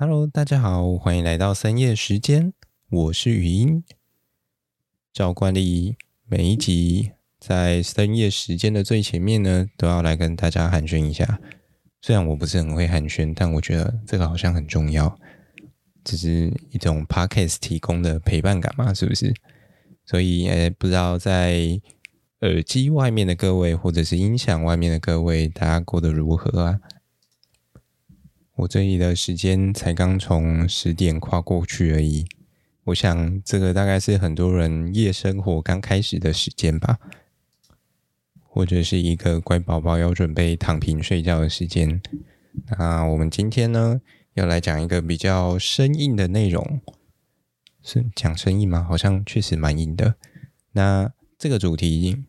Hello，大家好，欢迎来到深夜时间，我是语音。照惯例，每一集在深夜时间的最前面呢，都要来跟大家寒暄一下。虽然我不是很会寒暄，但我觉得这个好像很重要，这是一种 Podcast 提供的陪伴感嘛，是不是？所以，诶，不知道在耳机外面的各位，或者是音响外面的各位，大家过得如何啊？我这里的时间才刚从十点跨过去而已，我想这个大概是很多人夜生活刚开始的时间吧，或者是一个乖宝宝要准备躺平睡觉的时间。那我们今天呢，要来讲一个比较生硬的内容，是讲生硬吗？好像确实蛮硬的。那这个主题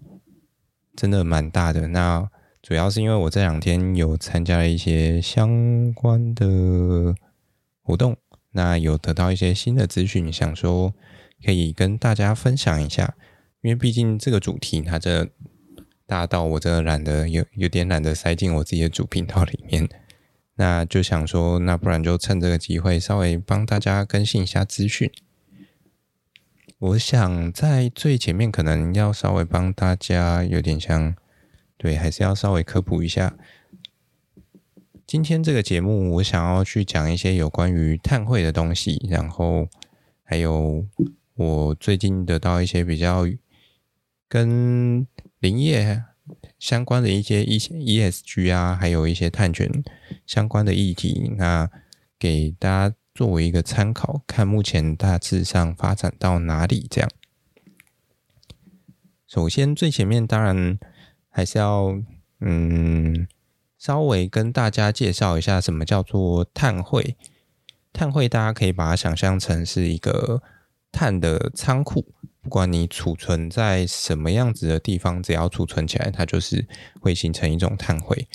真的蛮大的。那主要是因为我这两天有参加了一些相关的活动，那有得到一些新的资讯，想说可以跟大家分享一下。因为毕竟这个主题它这大到我真的懒得有有点懒得塞进我自己的主频道里面，那就想说，那不然就趁这个机会稍微帮大家更新一下资讯。我想在最前面可能要稍微帮大家有点像。对，还是要稍微科普一下。今天这个节目，我想要去讲一些有关于碳汇的东西，然后还有我最近得到一些比较跟林业相关的一些一些 ESG 啊，还有一些碳权相关的议题，那给大家作为一个参考，看目前大致上发展到哪里这样。首先，最前面当然。还是要嗯，稍微跟大家介绍一下什么叫做碳汇。碳汇大家可以把它想象成是一个碳的仓库，不管你储存在什么样子的地方，只要储存起来，它就是会形成一种碳汇。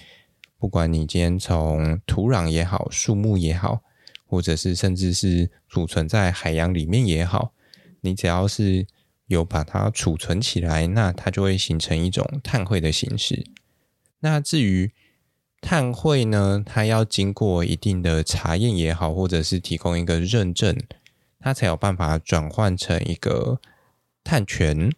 不管你今天从土壤也好，树木也好，或者是甚至是储存在海洋里面也好，你只要是。有把它储存起来，那它就会形成一种碳汇的形式。那至于碳汇呢，它要经过一定的查验也好，或者是提供一个认证，它才有办法转换成一个碳权。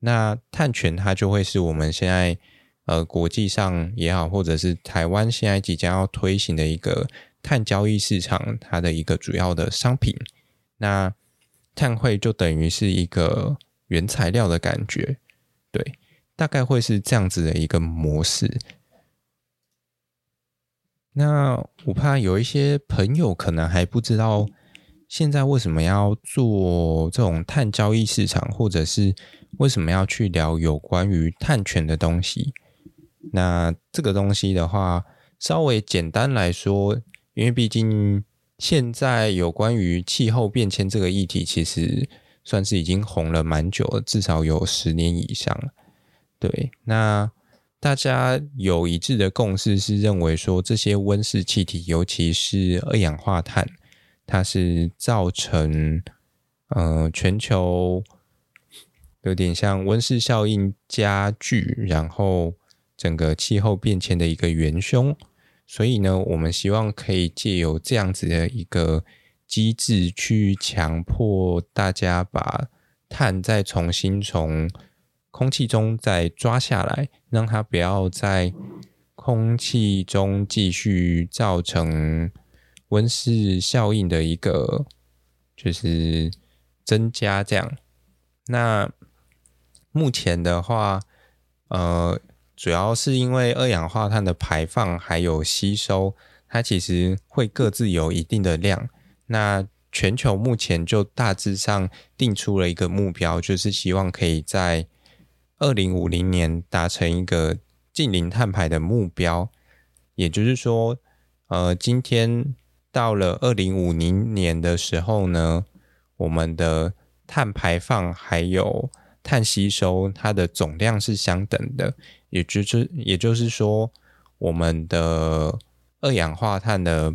那碳权它就会是我们现在呃国际上也好，或者是台湾现在即将要推行的一个碳交易市场，它的一个主要的商品。那碳汇就等于是一个。原材料的感觉，对，大概会是这样子的一个模式。那我怕有一些朋友可能还不知道，现在为什么要做这种碳交易市场，或者是为什么要去聊有关于碳权的东西。那这个东西的话，稍微简单来说，因为毕竟现在有关于气候变迁这个议题，其实。算是已经红了蛮久了，至少有十年以上。对，那大家有一致的共识是认为说，这些温室气体，尤其是二氧化碳，它是造成呃全球有点像温室效应加剧，然后整个气候变迁的一个元凶。所以呢，我们希望可以借由这样子的一个。机制去强迫大家把碳再重新从空气中再抓下来，让它不要在空气中继续造成温室效应的一个就是增加。这样，那目前的话，呃，主要是因为二氧化碳的排放还有吸收，它其实会各自有一定的量。那全球目前就大致上定出了一个目标，就是希望可以在二零五零年达成一个净零碳排的目标。也就是说，呃，今天到了二零五零年的时候呢，我们的碳排放还有碳吸收，它的总量是相等的。也就是，也就是说，我们的二氧化碳的。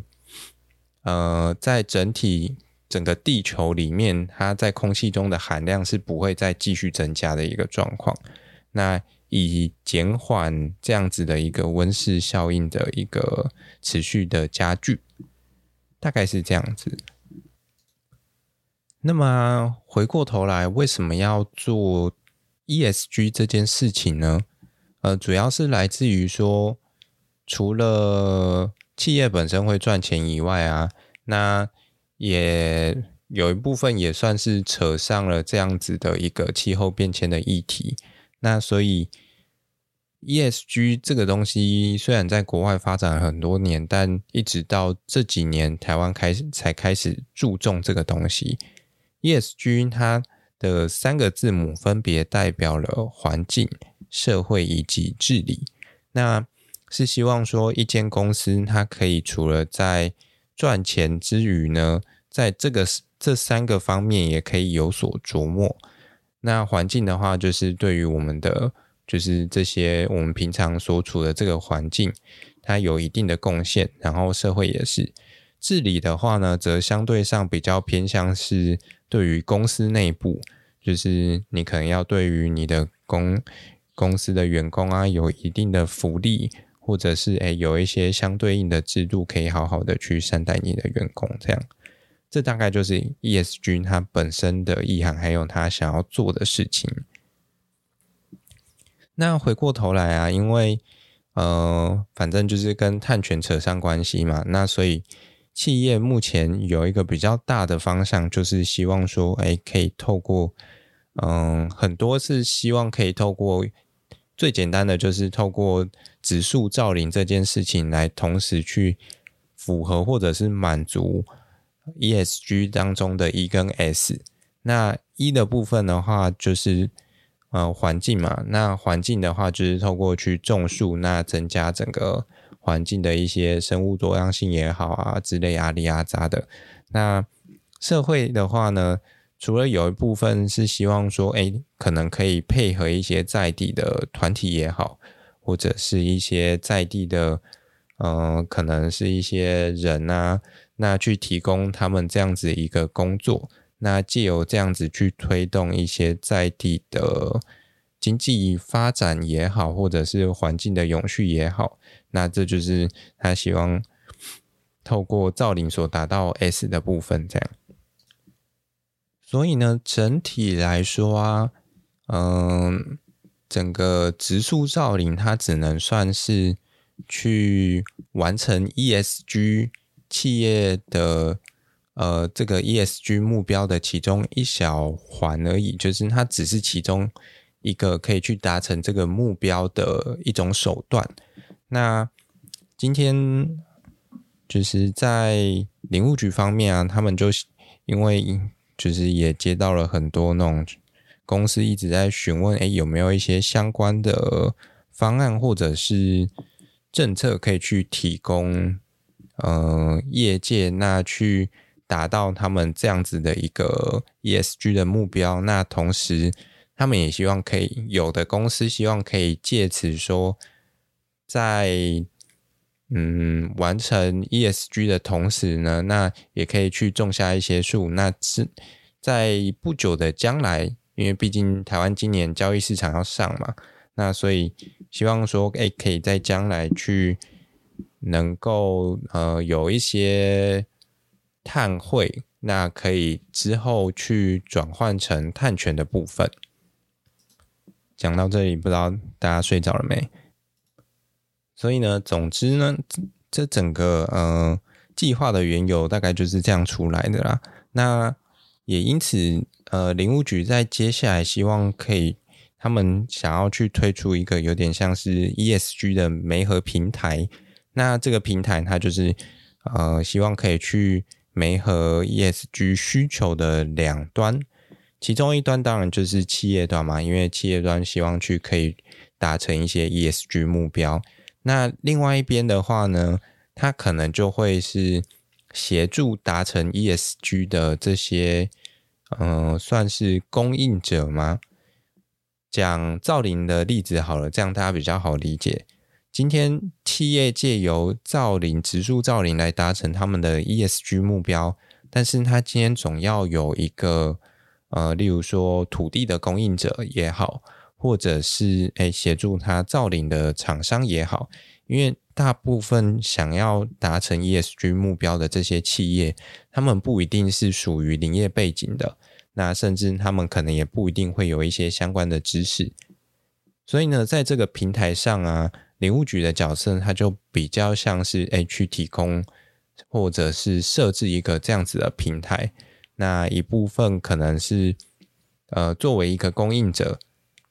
呃，在整体整个地球里面，它在空气中的含量是不会再继续增加的一个状况。那以减缓这样子的一个温室效应的一个持续的加剧，大概是这样子。那么回过头来，为什么要做 ESG 这件事情呢？呃，主要是来自于说，除了企业本身会赚钱以外啊，那也有一部分也算是扯上了这样子的一个气候变迁的议题。那所以 ESG 这个东西虽然在国外发展了很多年，但一直到这几年台湾开始才开始注重这个东西。ESG 它的三个字母分别代表了环境、社会以及治理。那是希望说，一间公司它可以除了在赚钱之余呢，在这个这三个方面也可以有所琢磨。那环境的话，就是对于我们的就是这些我们平常所处的这个环境，它有一定的贡献。然后社会也是。治理的话呢，则相对上比较偏向是对于公司内部，就是你可能要对于你的公公司的员工啊，有一定的福利，或者是诶有一些相对应的制度，可以好好的去善待你的员工，这样。这大概就是 ESG 它本身的意涵，还有它想要做的事情。那回过头来啊，因为呃，反正就是跟碳权扯上关系嘛，那所以。企业目前有一个比较大的方向，就是希望说，哎，可以透过，嗯，很多是希望可以透过最简单的，就是透过植树造林这件事情来同时去符合或者是满足 ESG 当中的 E 跟 S。那 E 的部分的话，就是呃环境嘛，那环境的话就是透过去种树，那增加整个。环境的一些生物多样性也好啊，之类啊里啊杂的。那社会的话呢，除了有一部分是希望说，哎，可能可以配合一些在地的团体也好，或者是一些在地的，嗯、呃，可能是一些人啊，那去提供他们这样子一个工作，那借由这样子去推动一些在地的经济发展也好，或者是环境的永续也好。那这就是他希望透过造林所达到 S 的部分，这样。所以呢，整体来说啊，嗯，整个植树造林，它只能算是去完成 ESG 企业的呃这个 ESG 目标的其中一小环而已，就是它只是其中一个可以去达成这个目标的一种手段。那今天就是在林务局方面啊，他们就因为就是也接到了很多那种公司一直在询问，哎，有没有一些相关的方案或者是政策可以去提供，呃，业界那去达到他们这样子的一个 ESG 的目标。那同时，他们也希望可以有的公司希望可以借此说。在嗯完成 ESG 的同时呢，那也可以去种下一些树。那是在不久的将来，因为毕竟台湾今年交易市场要上嘛，那所以希望说，哎，可以在将来去能够呃有一些碳汇，那可以之后去转换成碳权的部分。讲到这里，不知道大家睡着了没？所以呢，总之呢，这整个呃计划的缘由大概就是这样出来的啦。那也因此，呃，林务局在接下来希望可以，他们想要去推出一个有点像是 ESG 的媒合平台。那这个平台它就是呃，希望可以去媒合 ESG 需求的两端，其中一端当然就是企业端嘛，因为企业端希望去可以达成一些 ESG 目标。那另外一边的话呢，它可能就会是协助达成 ESG 的这些，嗯、算是供应者吗？讲造林的例子好了，这样大家比较好理解。今天企业借由造林、植树造林来达成他们的 ESG 目标，但是他今天总要有一个，呃，例如说土地的供应者也好。或者是诶协助他造林的厂商也好，因为大部分想要达成 ESG 目标的这些企业，他们不一定是属于林业背景的，那甚至他们可能也不一定会有一些相关的知识。所以呢，在这个平台上啊，林务局的角色，它就比较像是诶去提供或者是设置一个这样子的平台。那一部分可能是呃作为一个供应者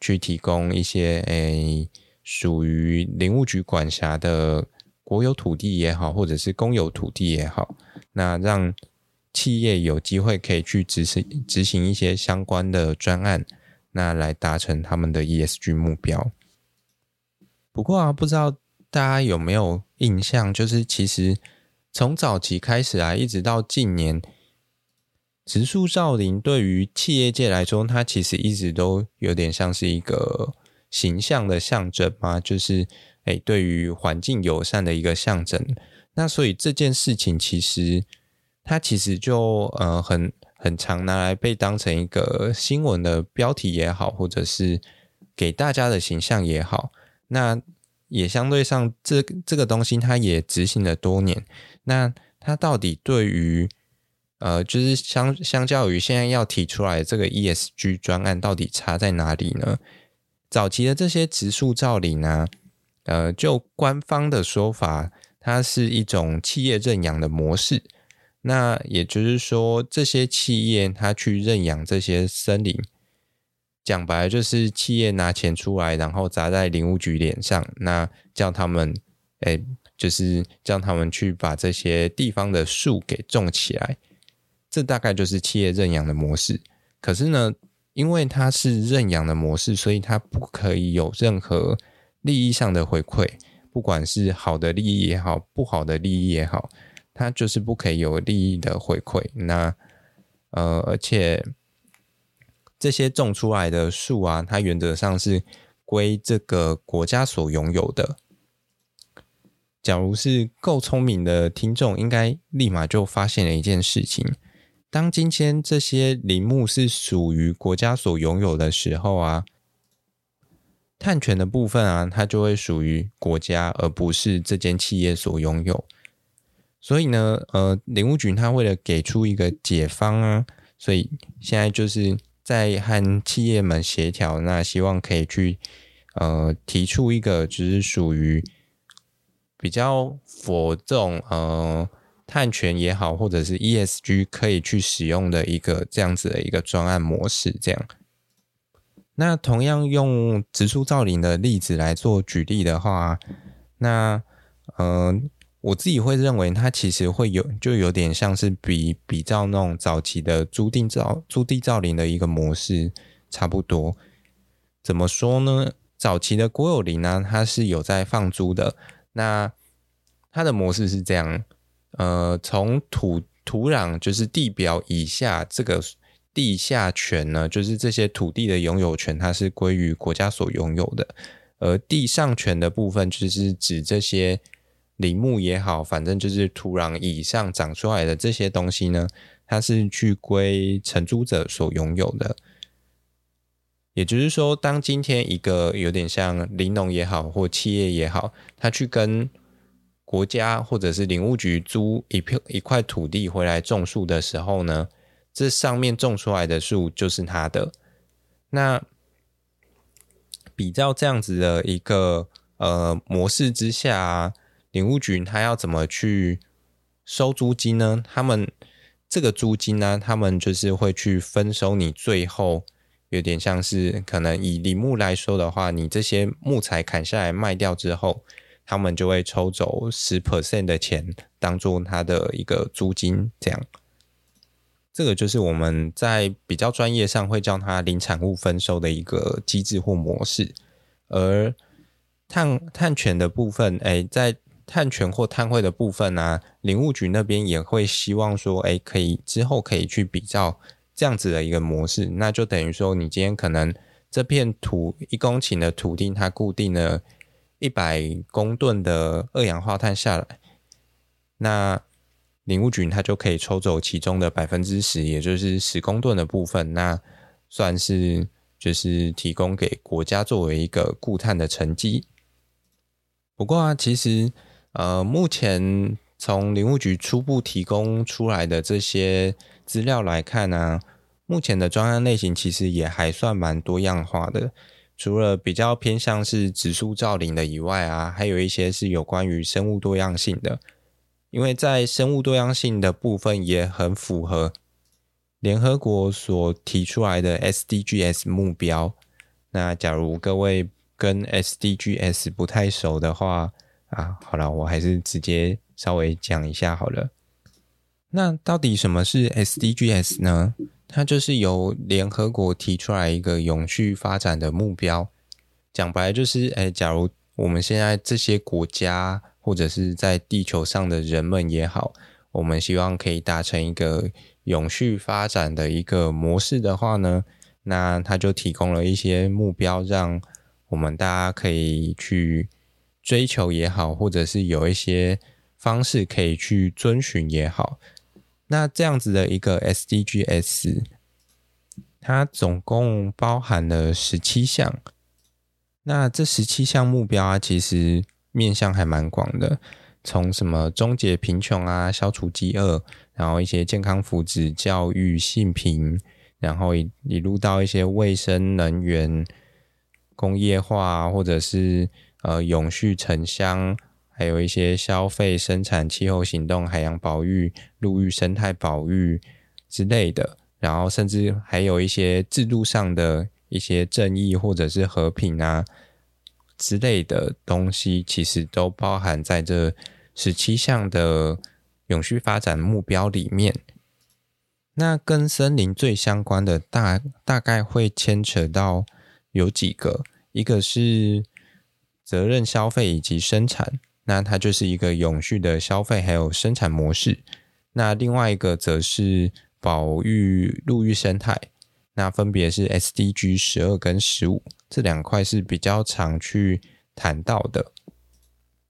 去提供一些诶。属于林务局管辖的国有土地也好，或者是公有土地也好，那让企业有机会可以去执行执行一些相关的专案，那来达成他们的 ESG 目标。不过啊，不知道大家有没有印象，就是其实从早期开始啊，一直到近年，植树造林对于企业界来说，它其实一直都有点像是一个。形象的象征嘛？就是诶，对于环境友善的一个象征。那所以这件事情其实它其实就呃很很常拿来被当成一个新闻的标题也好，或者是给大家的形象也好。那也相对上这这个东西它也执行了多年。那它到底对于呃就是相相较于现在要提出来这个 ESG 专案，到底差在哪里呢？早期的这些植树造林呢，呃，就官方的说法，它是一种企业认养的模式。那也就是说，这些企业它去认养这些森林，讲白了就是企业拿钱出来，然后砸在林务局脸上，那叫他们，哎，就是叫他们去把这些地方的树给种起来。这大概就是企业认养的模式。可是呢，因为它是认养的模式，所以它不可以有任何利益上的回馈，不管是好的利益也好，不好的利益也好，它就是不可以有利益的回馈。那呃，而且这些种出来的树啊，它原则上是归这个国家所拥有的。假如是够聪明的听众，应该立马就发现了一件事情。当今天这些林木是属于国家所拥有的时候啊，碳权的部分啊，它就会属于国家，而不是这间企业所拥有。所以呢，呃，林务局它为了给出一个解方啊，所以现在就是在和企业们协调，那希望可以去呃提出一个，就是属于比较 for 这种呃。碳权也好，或者是 ESG 可以去使用的一个这样子的一个专案模式，这样。那同样用植树造林的例子来做举例的话，那嗯、我自己会认为它其实会有就有点像是比比较那种早期的租地造租地造林的一个模式差不多。怎么说呢？早期的国有林呢，它是有在放租的，那它的模式是这样。呃，从土土壤就是地表以下这个地下权呢，就是这些土地的拥有权，它是归于国家所拥有的。而地上权的部分，就是指这些林木也好，反正就是土壤以上长出来的这些东西呢，它是去归承租者所拥有的。也就是说，当今天一个有点像林农也好，或企业也好，他去跟国家或者是林务局租一片一块土地回来种树的时候呢，这上面种出来的树就是他的。那比较这样子的一个呃模式之下啊，林务局他要怎么去收租金呢？他们这个租金呢，他们就是会去分收你最后有点像是可能以林木来说的话，你这些木材砍下来卖掉之后。他们就会抽走十 percent 的钱，当做他的一个租金，这样。这个就是我们在比较专业上会叫它林产物分收的一个机制或模式。而碳碳权的部分，哎，在碳权或碳汇的部分呢、林务局那边也会希望说，哎，可以之后可以去比较这样子的一个模式。那就等于说，你今天可能这片土一公顷的土地，它固定了。一百公吨的二氧化碳下来，那林务局它就可以抽走其中的百分之十，也就是十公吨的部分，那算是就是提供给国家作为一个固碳的成绩。不过啊，其实呃，目前从林务局初步提供出来的这些资料来看呢、目前的专案类型其实也还算蛮多样化的。除了比较偏向是植树造林的以外啊，还有一些是有关于生物多样性的。因为在生物多样性的部分也很符合联合国所提出来的 SDGs 目标。那假如各位跟 SDGs 不太熟的话啊，好了，我还是直接稍微讲一下好了。那到底什么是 SDGs 呢？它就是由联合国提出来一个永续发展的目标，讲白就是，哎，假如我们现在这些国家或者是在地球上的人们也好，我们希望可以达成一个永续发展的一个模式的话呢，那它就提供了一些目标，让我们大家可以去追求也好，或者是有一些方式可以去遵循也好。那这样子的一个 SDGs，它总共包含了十七项。那这十七项目标啊，其实面向还蛮广的，从什么终结贫穷啊、消除饥饿，然后一些健康福祉、教育、性平，然后一一路到一些卫生、能源、工业化，或者是呃永续城乡。还有一些消费、生产、气候行动、海洋保育、陆域生态保育之类的，然后甚至还有一些制度上的一些正义或者是和平啊之类的东西，其实都包含在这十七项的永续发展目标里面。那跟森林最相关的大大概会牵扯到有几个，一个是责任消费以及生产。那它就是一个永续的消费还有生产模式。那另外一个则是保育陆域生态，那分别是 SDG 十二跟十五这两块是比较常去谈到的。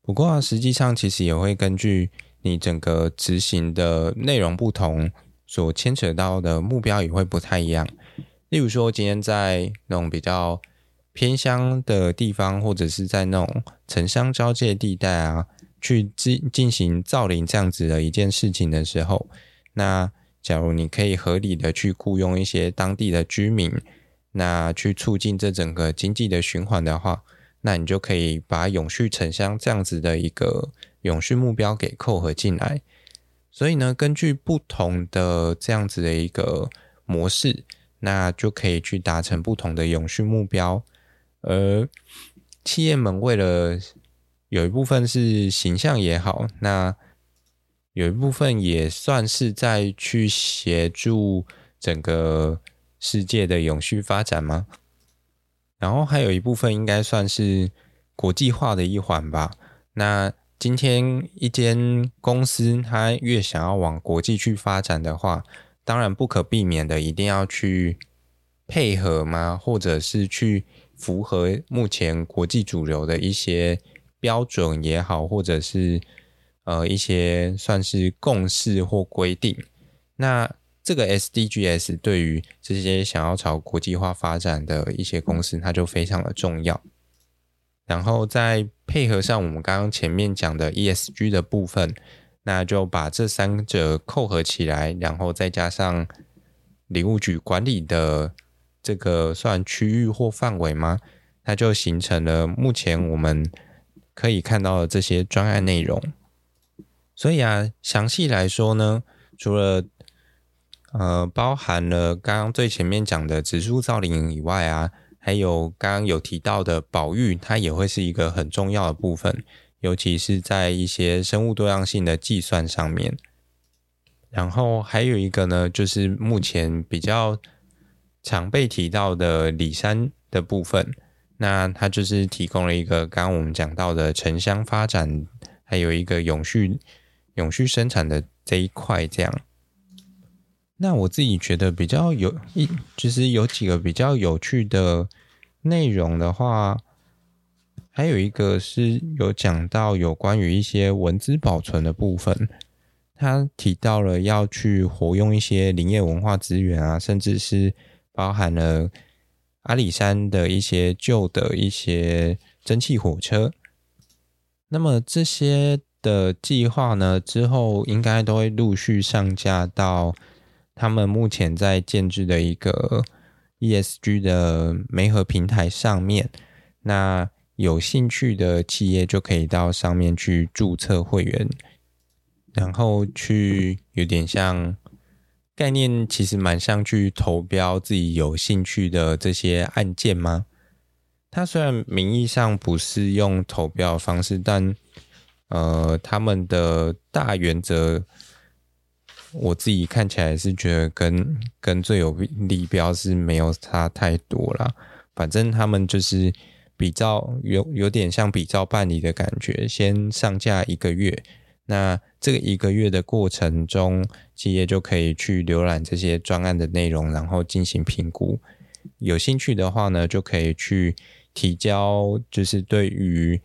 不过啊，实际上其实也会根据你整个执行的内容不同，所牵扯到的目标也会不太一样。例如说，今天在那种比较偏乡的地方，或者是在那种城乡交界地带啊，去进进行造林这样子的一件事情的时候，那假如你可以合理的去雇佣一些当地的居民，那去促进这整个经济的循环的话，那你就可以把永续城乡这样子的一个永续目标给扣合进来。所以呢，根据不同的这样子的一个模式，那就可以去达成不同的永续目标。而企业们为了有一部分是形象也好，那有一部分也算是在去协助整个世界的永续发展吗？然后还有一部分应该算是国际化的一环吧。那今天一间公司它越想要往国际去发展的话，当然不可避免的一定要去配合吗？或者是去。符合目前国际主流的一些标准也好，或者是呃一些算是共识或规定，那这个 SDGs 对于这些想要朝国际化发展的一些公司，它就非常的重要。然后再配合上我们刚刚前面讲的 ESG 的部分，那就把这三者扣合起来，然后再加上林务局管理的。这个算区域或范围吗？它就形成了目前我们可以看到的这些专案内容。所以啊，详细来说呢，除了呃包含了刚刚最前面讲的植树造林以外啊，还有刚刚有提到的保育，它也会是一个很重要的部分，尤其是在一些生物多样性的计算上面。然后还有一个呢，就是目前比较。常被提到的里山的部分，那它就是提供了一个刚刚我们讲到的城乡发展，还有一个永续永续生产的这一块。这样，那我自己觉得比较有一，就是有几个比较有趣的内容的话，还有一个是有讲到有关于一些文字保存的部分，他提到了要去活用一些林业文化资源啊，甚至是。包含了阿里山的一些旧的一些蒸汽火车，那么这些的计划呢，之后应该都会陆续上架到他们目前在建置的一个 ESG 的媒合平台上面。那有兴趣的企业就可以到上面去注册会员，然后去有点像概念，其实蛮像去投标自己有兴趣的这些案件吗？它虽然名义上不是用投标方式，但呃，他们的大原则，我自己看起来是觉得跟跟最有利标是没有差太多啦。反正他们就是比照有有点像比照办理的感觉，先上架一个月。那这个一个月的过程中，企业就可以去浏览这些专案的内容，然后进行评估。有兴趣的话呢，就可以去提交，就是对于。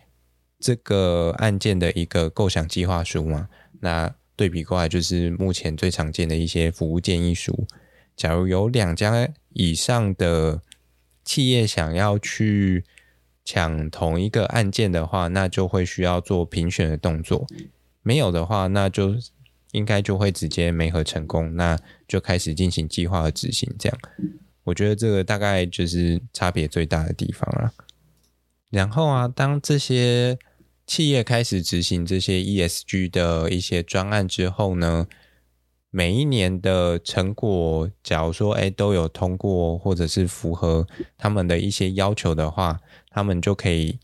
这个案件的一个构想计划书嘛，那对比过来就是目前最常见的一些服务建议书。假如有两家以上的企业想要去抢同一个案件的话，那就会需要做评选的动作。没有的话，那就应该就会直接没合成功，那就开始进行计划和执行。这样，我觉得这个大概就是差别最大的地方了。然后啊，当这些企业开始执行这些 ESG 的一些专案之后呢，每一年的成果，假如说哎都有通过或者是符合他们的一些要求的话，他们就可以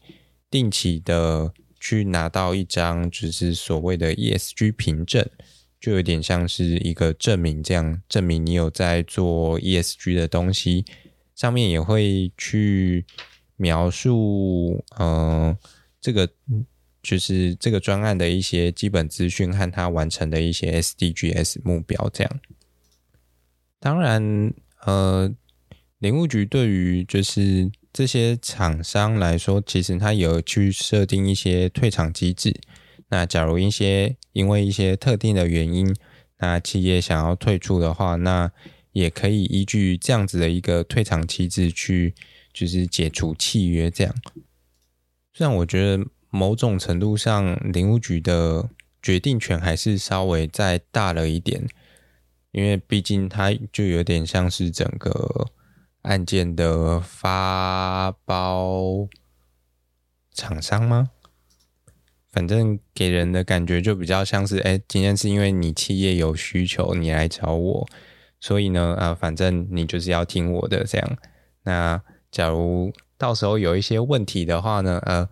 定期的去拿到一张就是所谓的 ESG 凭证，就有点像是一个证明，这样证明你有在做 ESG 的东西，上面也会去描述，嗯、呃，这个。就是这个专案的一些基本资讯和他完成的一些 SDGs 目标，这样。当然，呃，林务局对于就是这些厂商来说，其实他有去设定一些退场机制。那假如一些因为一些特定的原因，那企业想要退出的话，那也可以依据这样子的一个退场机制去，就是解除契约这样。虽然我觉得。某种程度上，林务局的决定权还是稍微再大了一点，因为毕竟它就有点像是整个案件的发包厂商吗？反正给人的感觉就比较像是，哎，今天是因为你企业有需求，你来找我，所以呢，啊，反正你就是要听我的这样。那假如到时候有一些问题的话呢，呃。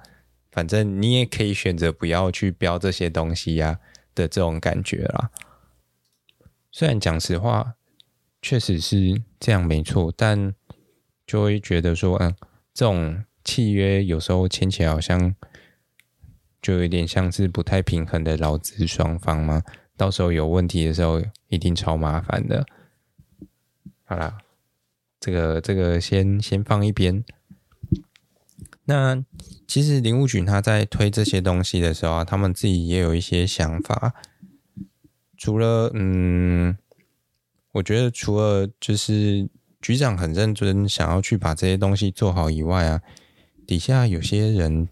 反正你也可以选择不要去标这些东西呀的这种感觉啦。虽然讲实话，确实是这样没错，但就会觉得说，嗯，这种契约有时候签起来好像就有点像是不太平衡的劳资双方嘛。到时候有问题的时候，一定超麻烦的。好啦，这个这个先先放一边。那其实林务局他在推这些东西的时候啊，他们自己也有一些想法。除了嗯，我觉得除了就是局长很认真想要去把这些东西做好以外啊，底下有些人，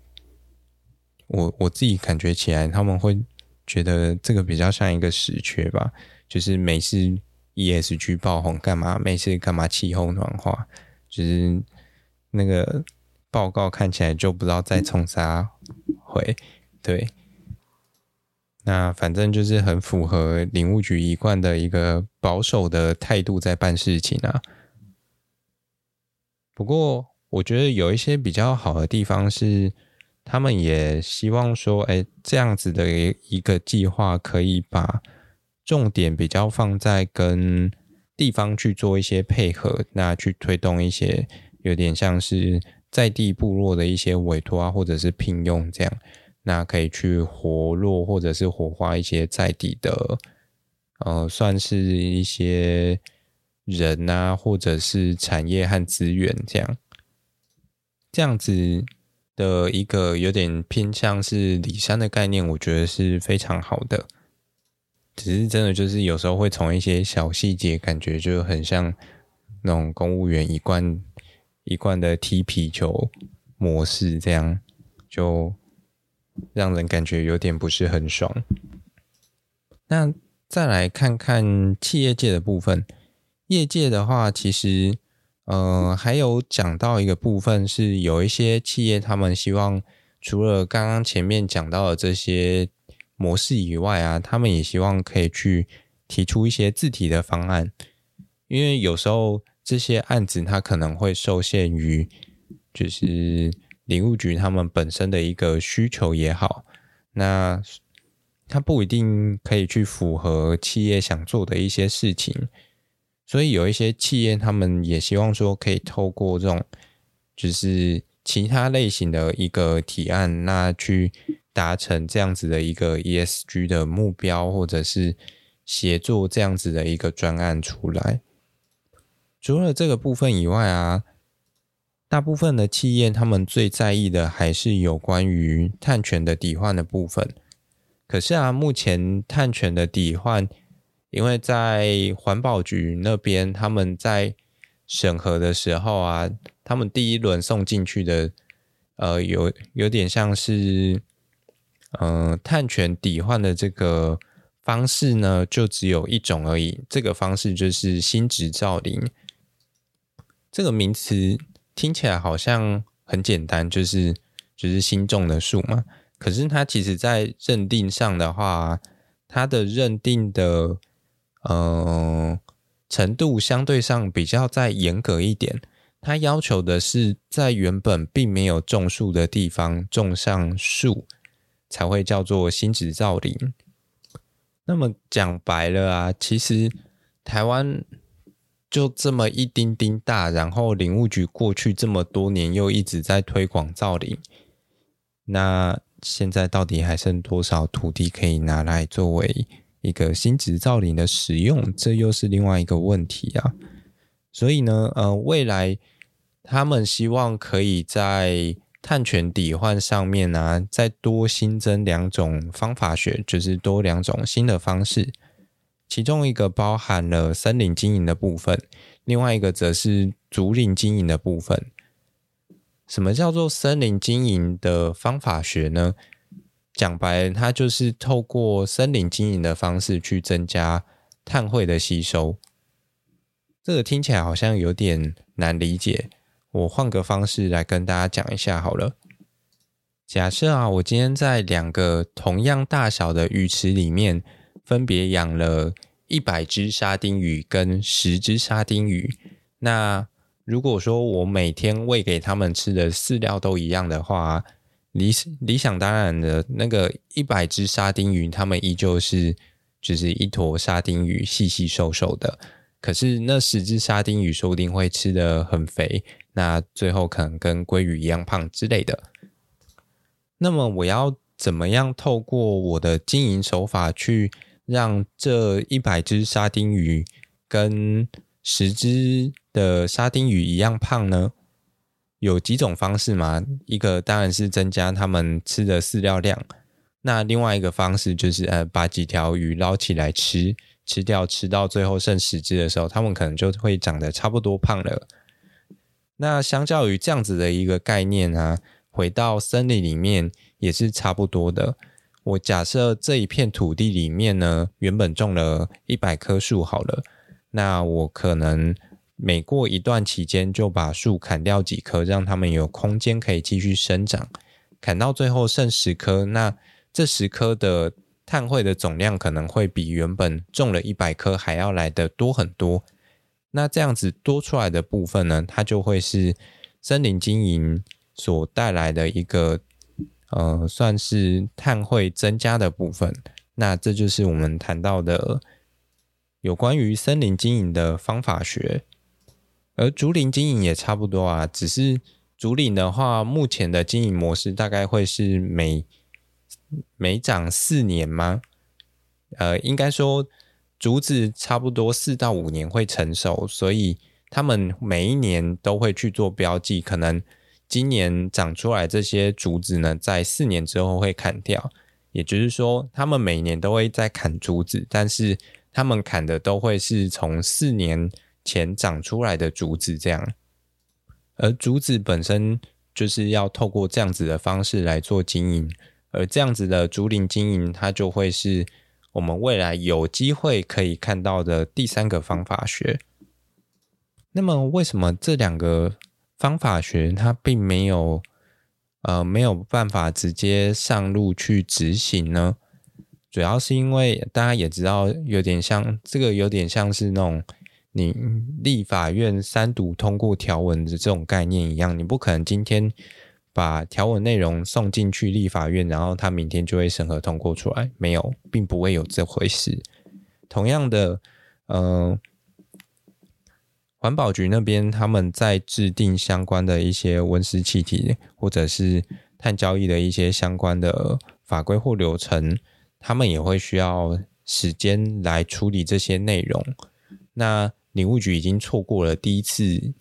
我我自己感觉起来他们会觉得这个比较像一个死缺吧，就是每次 ESG 爆红干嘛，每次干嘛气候暖化，就是那个。报告看起来就不知道在冲啥回，对，那反正就是很符合领务局一贯的一个保守的态度在办事情啊。不过我觉得有一些比较好的地方是，他们也希望说，哎，这样子的一个计划可以把重点比较放在跟地方去做一些配合，那去推动一些有点像是。在地部落的一些委托啊，或者是聘用这样，那可以去活络或者是活化一些在地的，呃，算是一些人啊，或者是产业和资源这样，这样子的一个有点偏向是李山的概念，我觉得是非常好的。只是真的就是有时候会从一些小细节，感觉就很像那种公务员一贯。一贯的踢皮球模式，这样就让人感觉有点不是很爽。那再来看看企业界的部分，业界的话，其实呃还有讲到一个部分是有一些企业，他们希望除了刚刚前面讲到的这些模式以外啊，他们也希望可以去提出一些自体的方案，因为有时候这些案子它可能会受限于就是。林务局他们本身的一个需求也好，那它不一定可以去符合企业想做的一些事情，所以有一些企业他们也希望说可以透过这种就是其他类型的一个提案，那去达成这样子的一个 ESG 的目标，或者是协作这样子的一个专案出来。除了这个部分以外啊。大部分的企业，他们最在意的还是有关于碳权的抵换的部分。可是啊，目前碳权的抵换，因为在环保局那边，他们在审核的时候啊，他们第一轮送进去的，呃，有有点像是，嗯、呃，碳权抵换的这个方式呢，就只有一种而已。这个方式就是新质造林，这个名词。听起来好像很简单，就是就是新种的树嘛。可是它其实在认定上的话，它的认定的呃程度相对上比较再严格一点。它要求的是在原本并没有种树的地方种上树，才会叫做新质造林。那么讲白了啊，其实台湾。就这么一丁丁大，然后林务局过去这么多年又一直在推广造林，那现在到底还剩多少土地可以拿来作为一个新质造林的使用？这又是另外一个问题啊。所以呢，呃，未来他们希望可以在碳权抵换上面呢、啊，再多新增两种方法学，就是多两种新的方式。其中一个包含了森林经营的部分，另外一个则是竹林经营的部分。什么叫做森林经营的方法学呢？讲白，它就是透过森林经营的方式去增加碳汇的吸收。这个听起来好像有点难理解，我换个方式来跟大家讲一下好了。假设啊，我今天在两个同样大小的鱼池里面。分别养了一百只沙丁鱼跟十只沙丁鱼。那如果说我每天喂给他们吃的饲料都一样的话，理理想当然的那个一百只沙丁鱼，它们依旧是就是一坨沙丁鱼，细细瘦瘦的。可是那十只沙丁鱼说不定会吃得很肥，那最后可能跟鲑鱼一样胖之类的。那么我要怎么样透过我的经营手法去让这一百只沙丁鱼跟十只的沙丁鱼一样胖呢？有几种方式嘛？一个当然是增加他们吃的饲料量，那另外一个方式就是呃，把几条鱼捞起来吃，吃掉，吃到最后剩十只的时候，他们可能就会长得差不多胖了。那相较于这样子的一个概念啊，回到森林里面也是差不多的。我假设这一片土地里面呢，原本种了一百棵树好了，那我可能每过一段期间就把树砍掉几棵，让它们有空间可以继续生长。砍到最后剩十棵，那这十棵的碳汇的总量可能会比原本种了一百棵还要来的多很多。那这样子多出来的部分呢，它就会是森林经营所带来的一个。呃，算是碳汇增加的部分。那这就是我们谈到的有关于森林经营的方法学，而竹林经营也差不多啊。只是竹林的话，目前的经营模式大概会是每每长四年吗？呃，应该说竹子差不多四到五年会成熟，所以他们每一年都会去做标记，可能。今年长出来这些竹子呢，在四年之后会砍掉，也就是说，他们每年都会在砍竹子，但是他们砍的都会是从四年前长出来的竹子这样。而竹子本身就是要透过这样子的方式来做经营，而这样子的竹林经营，它就会是我们未来有机会可以看到的第三个方法学。那么，为什么这两个方法学它并没有呃没有办法直接上路去执行呢？主要是因为大家也知道，有点像这个，有点像是那种你立法院三读通过条文的这种概念一样，你不可能今天。把条文内容送进去立法院，然后他明天就会审核通过出来？没有，并不会有这回事。同样的，呃，环保局那边他们在制定相关的一些温室气体或者是碳交易的一些相关的法规或流程，他们也会需要时间来处理这些内容。那领务局已经错过了第一次。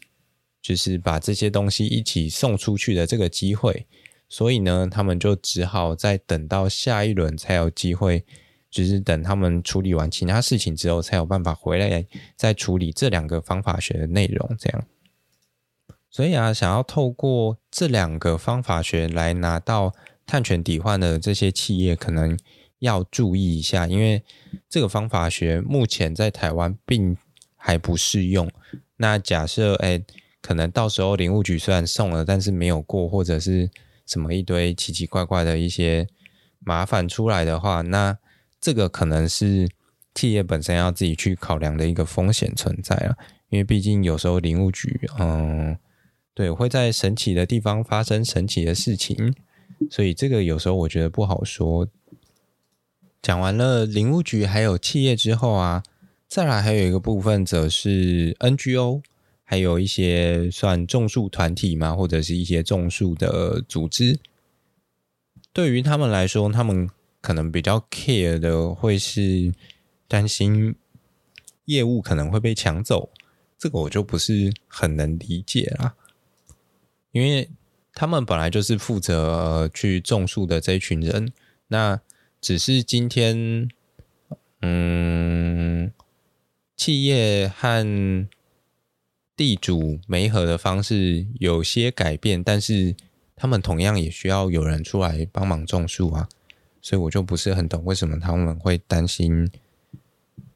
就是把这些东西一起送出去的这个机会，所以呢，他们就只好再等到下一轮才有机会，就是等他们处理完其他事情之后，才有办法回来再处理这两个方法学的内容。这样，所以啊，想要透过这两个方法学来拿到碳权抵换的这些企业，可能要注意一下，因为这个方法学目前在台湾并还不适用。那假设，哎。可能到时候林务局虽然送了，但是没有过，或者是什么一堆奇奇怪怪的一些麻烦出来的话，那这个可能是企业本身要自己去考量的一个风险存在了。因为毕竟有时候林务局，嗯，对，会在神奇的地方发生神奇的事情，所以这个有时候我觉得不好说。讲完了林务局还有企业之后啊，再来还有一个部分则是 NGO。还有一些算种树团体嘛，或者是一些种树的组织，对于他们来说，他们可能比较 care 的会是担心业务可能会被抢走，这个我就不是很能理解啦，因为他们本来就是负责去种树的这一群人，那只是今天，嗯，企业和地主媒合的方式有些改变，但是他们同样也需要有人出来帮忙种树啊，所以我就不是很懂为什么他们会担心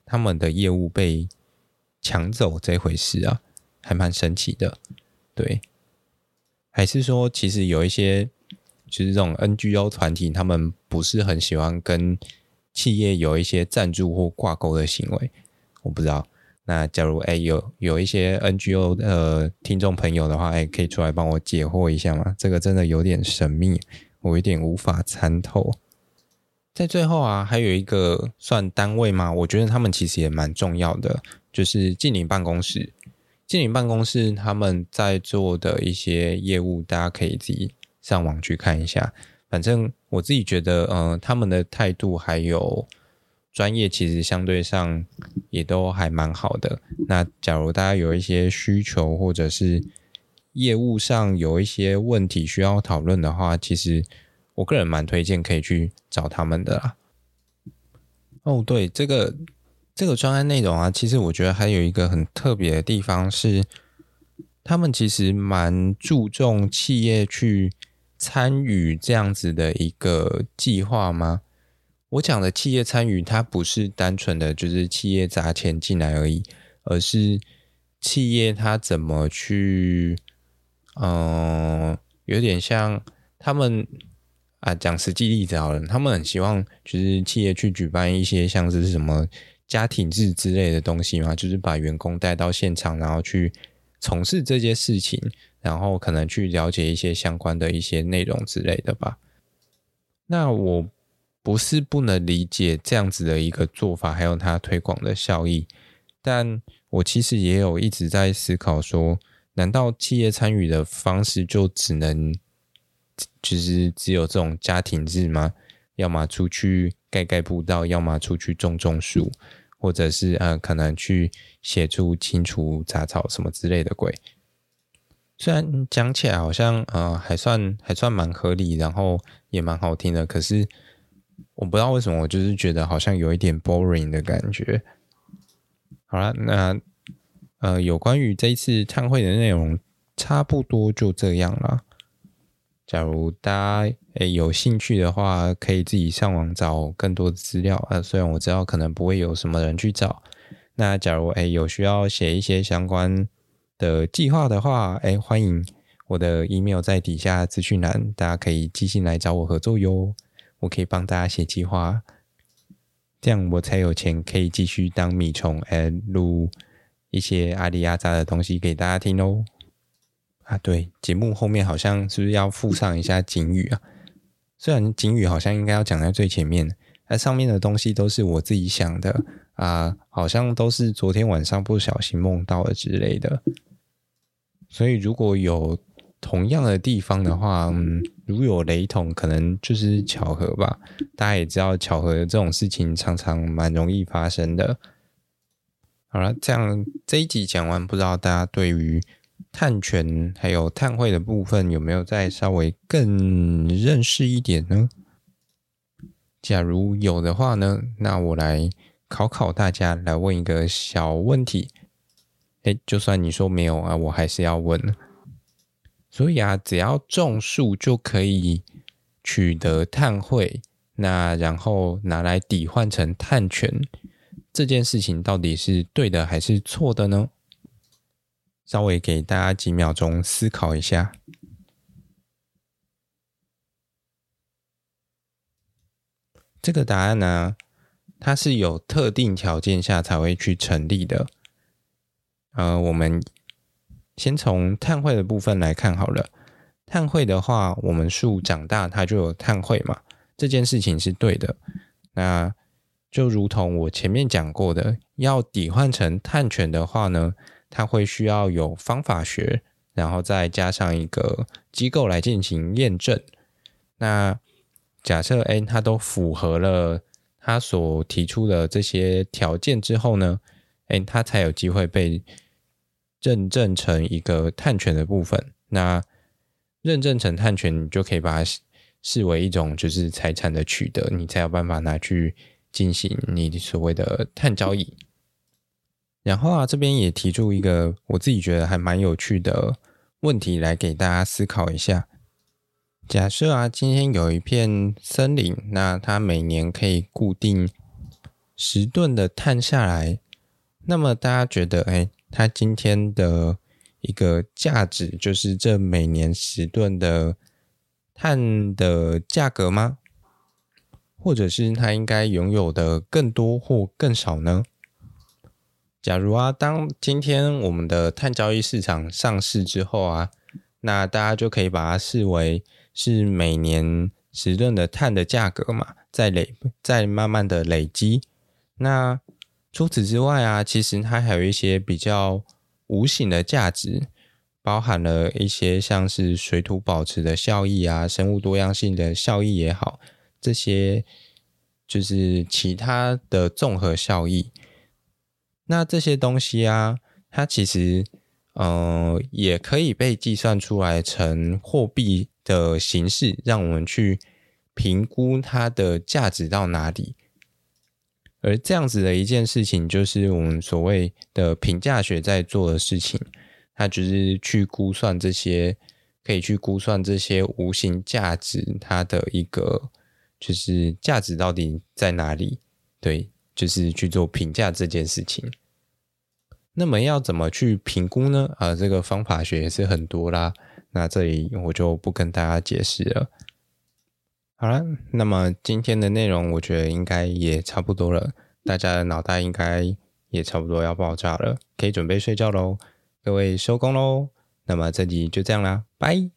他们的业务被抢走这回事啊，还蛮神奇的。对，还是说其实有一些就是这种 NGO 团体，他们不是很喜欢跟企业有一些赞助或挂钩的行为，我不知道。那假如哎有有一些 NGO 的听众朋友的话，哎可以出来帮我解惑一下吗？这个真的有点神秘，我有点无法参透。在最后啊，还有一个算单位吗？我觉得他们其实也蛮重要的，就是净零办公室。净零办公室他们在做的一些业务，大家可以自己上网去看一下。反正我自己觉得，嗯、他们的态度还有。专业其实相对上也都还蛮好的。那假如大家有一些需求，或者是业务上有一些问题需要讨论的话，其实我个人蛮推荐可以去找他们的啦。哦，对，这个这个专案内容啊，其实我觉得还有一个很特别的地方是，他们其实蛮注重企业去参与这样子的一个计划吗？我讲的企业参与，它不是单纯的就是企业砸钱进来而已，而是企业它怎么去，嗯、有点像他们啊，讲实际例子好了，他们很希望就是企业去举办一些像是什么家庭日之类的东西嘛，就是把员工带到现场，然后去从事这些事情，然后可能去了解一些相关的一些内容之类的吧。那我。不是不能理解这样子的一个做法，还有它推广的效益，但我其实也有一直在思考说，难道企业参与的方式就只能，就是只有这种家庭日吗？要么出去盖盖步道，要么出去种种树，或者是呃，可能去协助清除杂草什么之类的鬼。虽然讲起来好像呃还算还算蛮合理，然后也蛮好听的，可是。我不知道为什么，我就是觉得好像有一点 boring 的感觉。好了，那呃，有关于这一次碳汇的内容，差不多就这样了。假如大家诶有兴趣的话，可以自己上网找更多的资料啊。虽然我知道可能不会有什么人去找。那假如诶有需要写一些相关的计划的话，诶欢迎我的 email 在底下资讯栏，大家可以寄信来找我合作哟。我可以帮大家写计划，这样我才有钱可以继续当米虫，诶录一些阿里阿扎的东西给大家听哦。啊，对，节目后面好像是不是要附上一下警语啊？虽然警语好像应该要讲在最前面，那上面的东西都是我自己想的啊，好像都是昨天晚上不小心梦到的之类的。所以如果有同样的地方的话，嗯，如有雷同，可能就是巧合吧。大家也知道，巧合这种事情常常蛮容易发生的。好了，这样这一集讲完，不知道大家对于碳权还有碳汇的部分有没有再稍微更认识一点呢？假如有的话呢，那我来考考大家，来问一个小问题。诶，就算你说没有啊，我还是要问。所以啊，只要种树就可以取得碳汇，那然后拿来抵换成碳权，这件事情到底是对的还是错的呢？稍微给大家几秒钟思考一下。这个答案呢，它是有特定条件下才会去成立的。呃，我们先从碳汇的部分来看好了。碳汇的话，我们树长大它就有碳汇嘛，这件事情是对的。那就如同我前面讲过的，要抵换成碳权的话呢，它会需要有方法学，然后再加上一个机构来进行验证。那假设 n 它都符合了它所提出的这些条件之后呢，哎，它才有机会被认证成一个碳权的部分。那认证成碳权，你就可以把它视为一种就是财产的取得，你才有办法拿去进行你所谓的碳交易。然后啊，这边也提出一个我自己觉得还蛮有趣的问题来给大家思考一下。假设啊，今天有一片森林，那它每年可以固定十吨的碳下来，那么大家觉得，哎，它今天的一个价值就是这每年十吨的碳的价格吗？或者是它应该拥有的更多或更少呢？假如啊，当今天我们的碳交易市场上市之后啊，那大家就可以把它视为是每年十吨的碳的价格嘛，在累，在慢慢的累积。那除此之外啊，其实它还有一些比较无形的价值，包含了一些像是水土保持的效益啊，生物多样性的效益也好，这些就是其他的综合效益。那这些东西啊，它其实，呃，也可以被计算出来成货币的形式，让我们去评估它的价值到哪里。而这样子的一件事情，就是我们所谓的评价学在做的事情，它就是去估算这些，可以去估算这些无形价值，它的一个就是价值到底在哪里？对。就是去做评价这件事情，那么要怎么去评估呢？啊，这个方法学也是很多啦。那这里我就不跟大家解释了。好了，那么今天的内容我觉得应该也差不多了，大家的脑袋应该也差不多要爆炸了，可以准备睡觉喽。各位收工喽。那么这集就这样啦，拜。